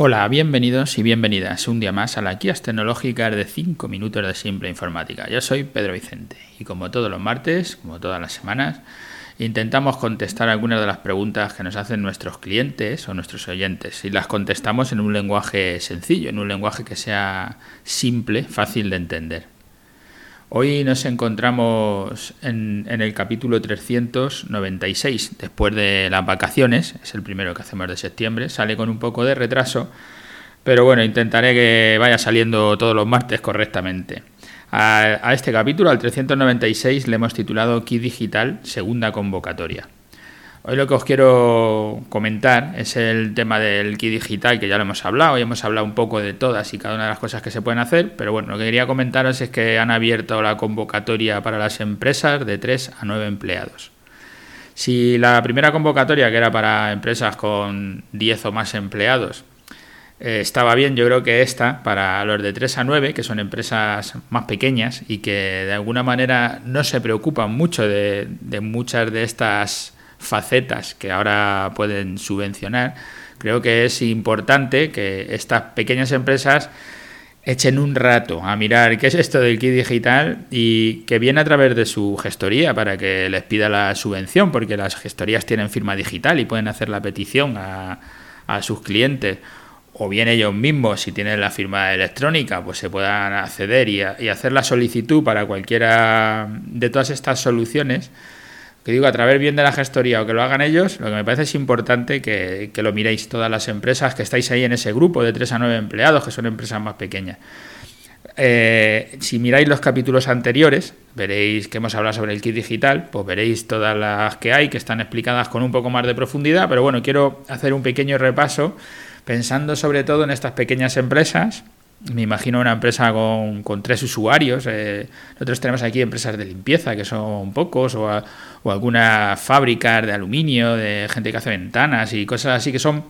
Hola, bienvenidos y bienvenidas un día más a las guías tecnológicas de 5 minutos de simple informática. Yo soy Pedro Vicente y como todos los martes, como todas las semanas, intentamos contestar algunas de las preguntas que nos hacen nuestros clientes o nuestros oyentes y las contestamos en un lenguaje sencillo, en un lenguaje que sea simple, fácil de entender. Hoy nos encontramos en, el capítulo 396, después de las vacaciones, es el primero que hacemos de septiembre, sale con un poco de retraso, pero bueno, intentaré que vaya saliendo todos los martes correctamente. A, a este capítulo, al 396, le hemos titulado Key Digital, segunda convocatoria. Hoy lo que os quiero comentar es el tema del kit digital, que ya lo hemos hablado, y hemos hablado un poco de todas y cada una de las cosas que se pueden hacer, pero bueno, lo que quería comentaros es que han abierto la convocatoria para las empresas de 3 a 9 empleados. Si la primera convocatoria, que era para empresas con 10 o más empleados, eh, estaba bien, yo creo que esta, para los de 3 a 9, que son empresas más pequeñas y que de alguna manera no se preocupan mucho de muchas de estas facetas que ahora pueden subvencionar, creo que es importante que estas pequeñas empresas echen un rato a mirar qué es esto del kit digital y que viene a través de su gestoría para que les pida la subvención, porque las gestorías tienen firma digital y pueden hacer la petición a, sus clientes. O bien ellos mismos, si tienen la firma electrónica, pues se puedan acceder y hacer la solicitud para cualquiera de todas estas soluciones que digo, a través bien de la gestoría o que lo hagan ellos, lo que me parece es importante que, lo miréis todas las empresas que estáis ahí en ese grupo de 3 a 9 empleados, que son empresas más pequeñas. Eh, si miráis los capítulos anteriores, veréis que hemos hablado sobre el kit digital, pues veréis todas las que hay, que están explicadas con un poco más de profundidad, pero bueno, quiero hacer un pequeño repaso pensando sobre todo en estas pequeñas empresas me imagino una empresa con, con tres usuarios. Eh, nosotros tenemos aquí empresas de limpieza, que son pocos, o, o algunas fábricas de aluminio, de gente que hace ventanas y cosas así, que son,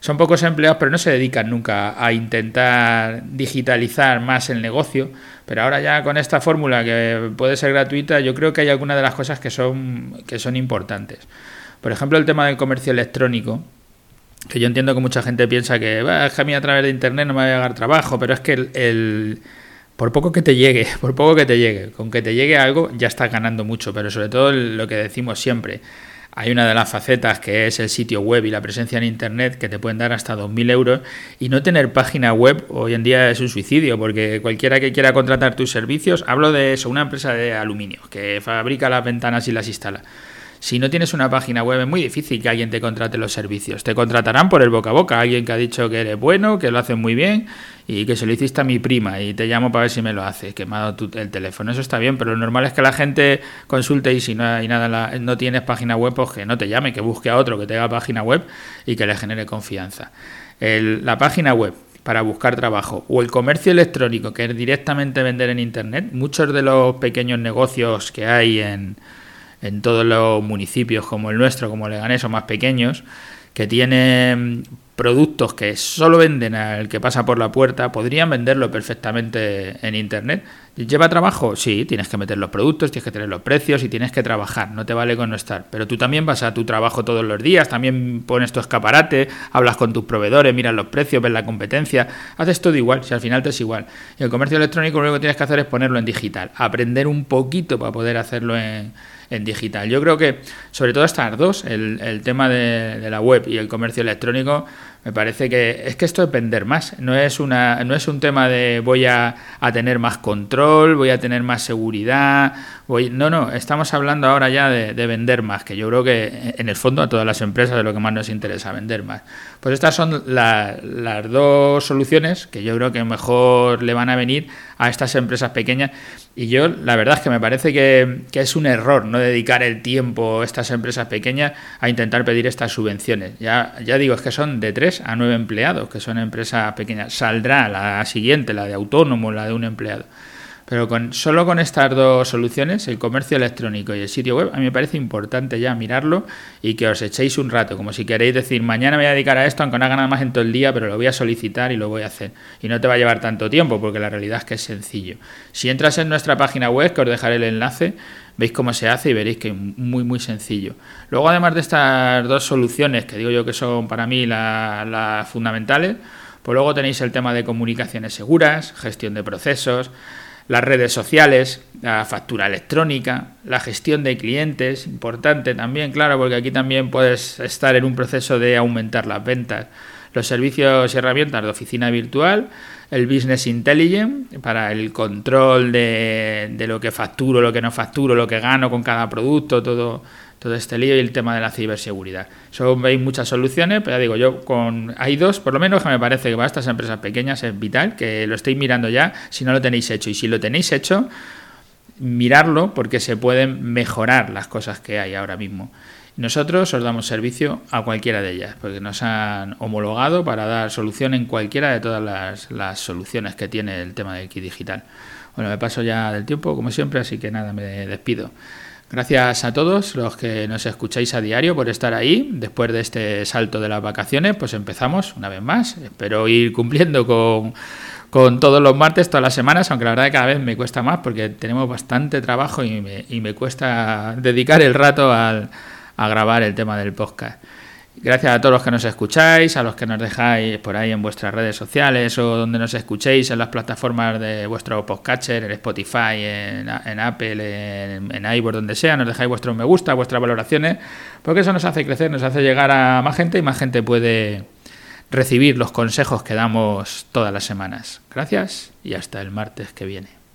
son pocos empleados, pero no se dedican nunca a intentar digitalizar más el negocio. Pero ahora ya con esta fórmula que puede ser gratuita, yo creo que hay algunas de las cosas que son, que son importantes. Por ejemplo, el tema del comercio electrónico que yo entiendo que mucha gente piensa que, es que a mí a través de internet no me va a llegar trabajo, pero es que el, por poco que te llegue, por poco que te llegue, con que te llegue algo ya estás ganando mucho, pero sobre todo lo que decimos siempre, hay una de las facetas que es el sitio web y la presencia en Internet que te pueden dar hasta 2.000 euros y no tener página web hoy en día es un suicidio porque cualquiera que quiera contratar tus servicios, hablo de eso, una empresa de aluminio que fabrica las ventanas y las instala si no tienes una página web es muy difícil que alguien te contrate los servicios. Te contratarán por el boca a boca, alguien que ha dicho que eres bueno, que lo hace muy bien y que se lo hiciste a mi prima y te llamo para ver si me lo hace, que me el teléfono. Eso está bien, pero lo normal es que la gente consulte y si no hay nada, no tienes página web, pues que no te llame, que busque a otro que tenga página web y que le genere confianza. la página web para buscar trabajo o el comercio electrónico, que es directamente vender en Internet, muchos de los pequeños negocios que hay en en todos los municipios como el nuestro, como Leganés o más pequeños, que tienen productos que solo venden al que pasa por la puerta, podrían venderlo perfectamente en Internet. ¿Lleva trabajo? Sí, tienes que meter los productos, tienes que tener los precios y tienes que trabajar, no te vale con no estar. Pero tú también vas a tu trabajo todos los días, también pones tu escaparate, hablas con tus proveedores, miras los precios, ves la competencia, haces todo igual, si al final te es igual. Y el comercio electrónico lo único que tienes que hacer es ponerlo en digital, aprender un poquito para poder hacerlo en en digital. Yo creo que, sobre todo estas dos, el, el tema de, de, la web y el comercio electrónico, me parece que es que esto es vender más. No es, una, no es un tema de voy a, a tener más control, voy a tener más seguridad. Voy, no, no, estamos hablando ahora ya de, de, vender más, que yo creo que en el fondo a todas las empresas de lo que más nos interesa, vender más. Pues estas son la, las dos soluciones que yo creo que mejor le van a venir a estas empresas pequeñas. Y yo, la verdad es que me parece que, que es un error no dedicar el tiempo a estas empresas pequeñas a intentar pedir estas subvenciones. Ya, ya digo, es que son de 3 a 9 empleados, que son empresas pequeñas. Saldrá la siguiente, la de autónomo, la de un empleado. Pero con, solo con estas dos soluciones, el comercio electrónico y el sitio web, a mí me parece importante ya mirarlo y que os echéis un rato, como si queréis decir, mañana me voy a dedicar a esto, aunque no haga nada más en todo el día, pero lo voy a solicitar y lo voy a hacer. Y no te va a llevar tanto tiempo, porque la realidad es que es sencillo. Si entras en nuestra página web, que os dejaré el enlace, veis cómo se hace y veréis que es muy muy sencillo. Luego además de estas dos soluciones que digo yo que son para mí las fundamentales, Pues luego tenéis el tema de comunicaciones seguras, gestión de procesos, las redes sociales, la factura electrónica, la gestión de clientes, importante también, claro, porque aquí también puedes estar en un proceso de aumentar las ventas, los servicios y herramientas de oficina virtual, el Business Intelligence para el control de, de lo que facturo, lo que no facturo, lo que gano con cada producto, todo todo este lío y el tema de la ciberseguridad. Son veis muchas soluciones, pero ya digo, yo con hay dos, por lo menos que me parece que para estas empresas pequeñas es vital, que lo estéis mirando ya, si no lo tenéis hecho. Y si lo tenéis hecho, mirarlo porque se pueden mejorar las cosas que hay ahora mismo. Nosotros os damos servicio a cualquiera de ellas, porque nos han homologado para dar solución en cualquiera de todas las, soluciones que tiene el tema del kit digital. Bueno, me paso ya del tiempo, como siempre, así que nada, me despido. Gracias a todos los que nos escucháis a diario por estar ahí. Después de este salto de las vacaciones, pues empezamos una vez más. Espero ir cumpliendo con, todos los martes, todas las semanas, aunque la verdad que cada vez me cuesta más porque tenemos bastante trabajo y me, y me cuesta dedicar el rato al, a grabar el tema del podcast. Gracias a todos los que nos escucháis, a los que nos dejáis por ahí en vuestras redes sociales o donde nos escuchéis en las plataformas de vuestro podcatcher, en Spotify, en, Apple, en, en donde sea, nos dejáis vuestros me gusta, vuestras valoraciones, porque eso nos hace crecer, nos hace llegar a más gente y más gente puede recibir los consejos que damos todas las semanas. Gracias y hasta el martes que viene.